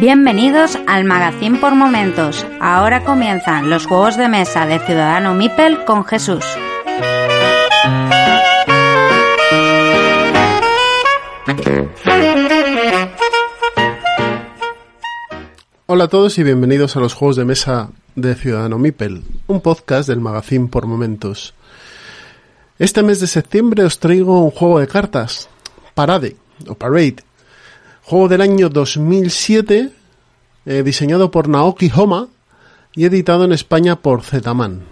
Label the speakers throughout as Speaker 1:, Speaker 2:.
Speaker 1: Bienvenidos al Magazine por Momentos. Ahora comienzan los juegos de mesa de Ciudadano Mipel con Jesús.
Speaker 2: Hola a todos y bienvenidos a los juegos de mesa de Ciudadano Mipel, un podcast del Magazine por Momentos. Este mes de septiembre os traigo un juego de cartas, Parade, o Parade, juego del año 2007, eh, diseñado por Naoki Homa y editado en España por Zetaman.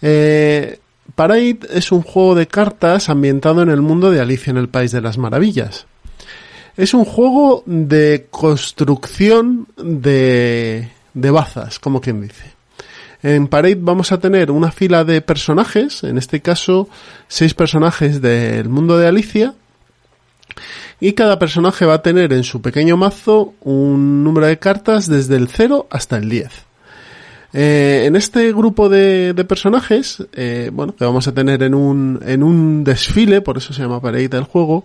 Speaker 2: Eh, Parade es un juego de cartas ambientado en el mundo de Alicia en el País de las Maravillas. Es un juego de construcción de, de bazas, como quien dice. En Parade vamos a tener una fila de personajes, en este caso seis personajes del mundo de Alicia, y cada personaje va a tener en su pequeño mazo un número de cartas desde el 0 hasta el 10. Eh, en este grupo de, personajes, eh, bueno, que vamos a tener en un, en un desfile, por eso se llama Parade del juego,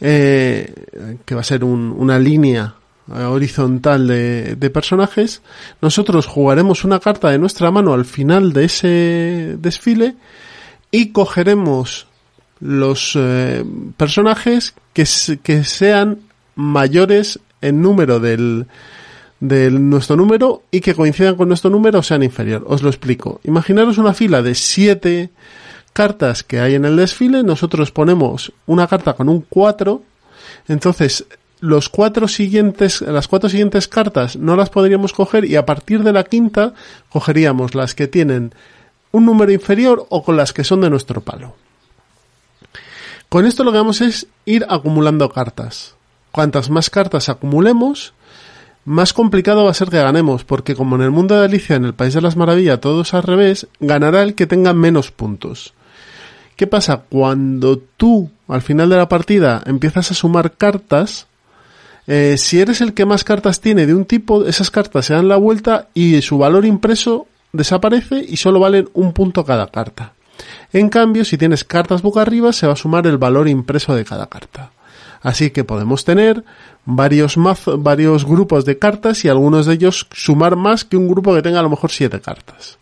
Speaker 2: eh, que va a ser una línea horizontal de, de, personajes, nosotros jugaremos una carta de nuestra mano al final de ese desfile y cogeremos los eh, personajes que, que sean mayores en número del, de nuestro número y que coincidan con nuestro número o sean inferior. Os lo explico. Imaginaros una fila de siete cartas que hay en el desfile, nosotros ponemos una carta con un 4, entonces los cuatro siguientes, las cuatro siguientes cartas no las podríamos coger y a partir de la quinta cogeríamos las que tienen un número inferior o con las que son de nuestro palo. Con esto lo que vamos es ir acumulando cartas. Cuantas más cartas acumulemos, más complicado va a ser que ganemos, porque como en el mundo de Alicia, en el País de las Maravillas, todo es al revés, ganará el que tenga menos puntos. ¿Qué pasa? Cuando tú, al final de la partida, empiezas a sumar cartas, eh, si eres el que más cartas tiene de un tipo, esas cartas se dan la vuelta y su valor impreso desaparece y solo valen un punto cada carta. En cambio, si tienes cartas boca arriba, se va a sumar el valor impreso de cada carta. Así que podemos tener varios varios grupos de cartas y algunos de ellos sumar más que un grupo que tenga a lo mejor siete cartas.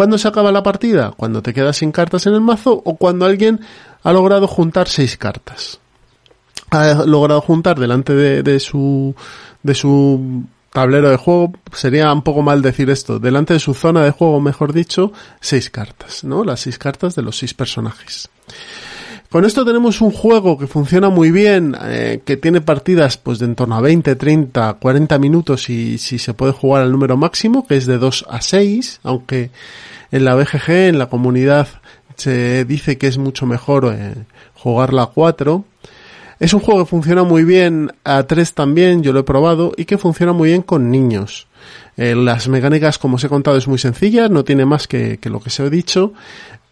Speaker 2: ¿Cuándo se acaba la partida? Cuando te quedas sin cartas en el mazo o cuando alguien ha logrado juntar seis cartas. Ha logrado juntar delante de, su de su tablero de juego, sería un poco mal decir esto, delante de su zona de juego, mejor dicho, seis cartas, ¿no? Las seis cartas de los seis personajes. Con esto tenemos un juego que funciona muy bien, eh, que tiene partidas pues de en torno a 20, 30, 40 minutos y si se puede jugar al número máximo, que es de 2 a 6, aunque en la BGG, en la comunidad, se dice que es mucho mejor eh, jugarla a 4. Es un juego que funciona muy bien a 3 también, yo lo he probado, y que funciona muy bien con niños. Eh, las mecánicas, como os he contado, es muy sencilla, no tiene más que, lo que se ha dicho.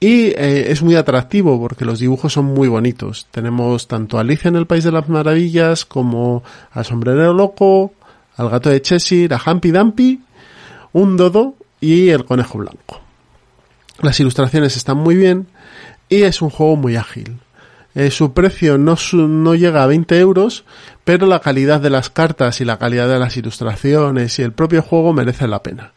Speaker 2: Y eh, es muy atractivo porque los dibujos son muy bonitos. Tenemos tanto a Alicia en el País de las Maravillas como al Sombrerero Loco, al Gato de Cheshire, a Humpy Dumpy, un Dodo y el Conejo Blanco. Las ilustraciones están muy bien y es un juego muy ágil. Eh, su precio no, no llega a 20 euros, pero la calidad de las cartas y la calidad de las ilustraciones y el propio juego merece la pena.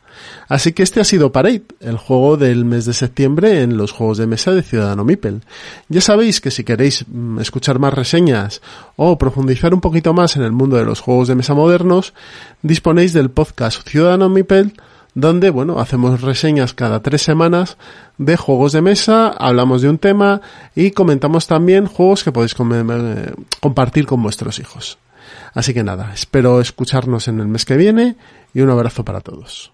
Speaker 2: Así que este ha sido Parade, el juego del mes de septiembre en los juegos de mesa de Ciudadano Mipel. Ya sabéis que si queréis mm, escuchar más reseñas o profundizar un poquito más en el mundo de los juegos de mesa modernos, disponéis del podcast Ciudadano Mipel, donde, bueno, hacemos reseñas cada tres semanas de juegos de mesa, hablamos de un tema y comentamos también juegos que podéis eh, compartir con vuestros hijos. Así que nada, espero escucharnos en el mes que viene y un abrazo para todos.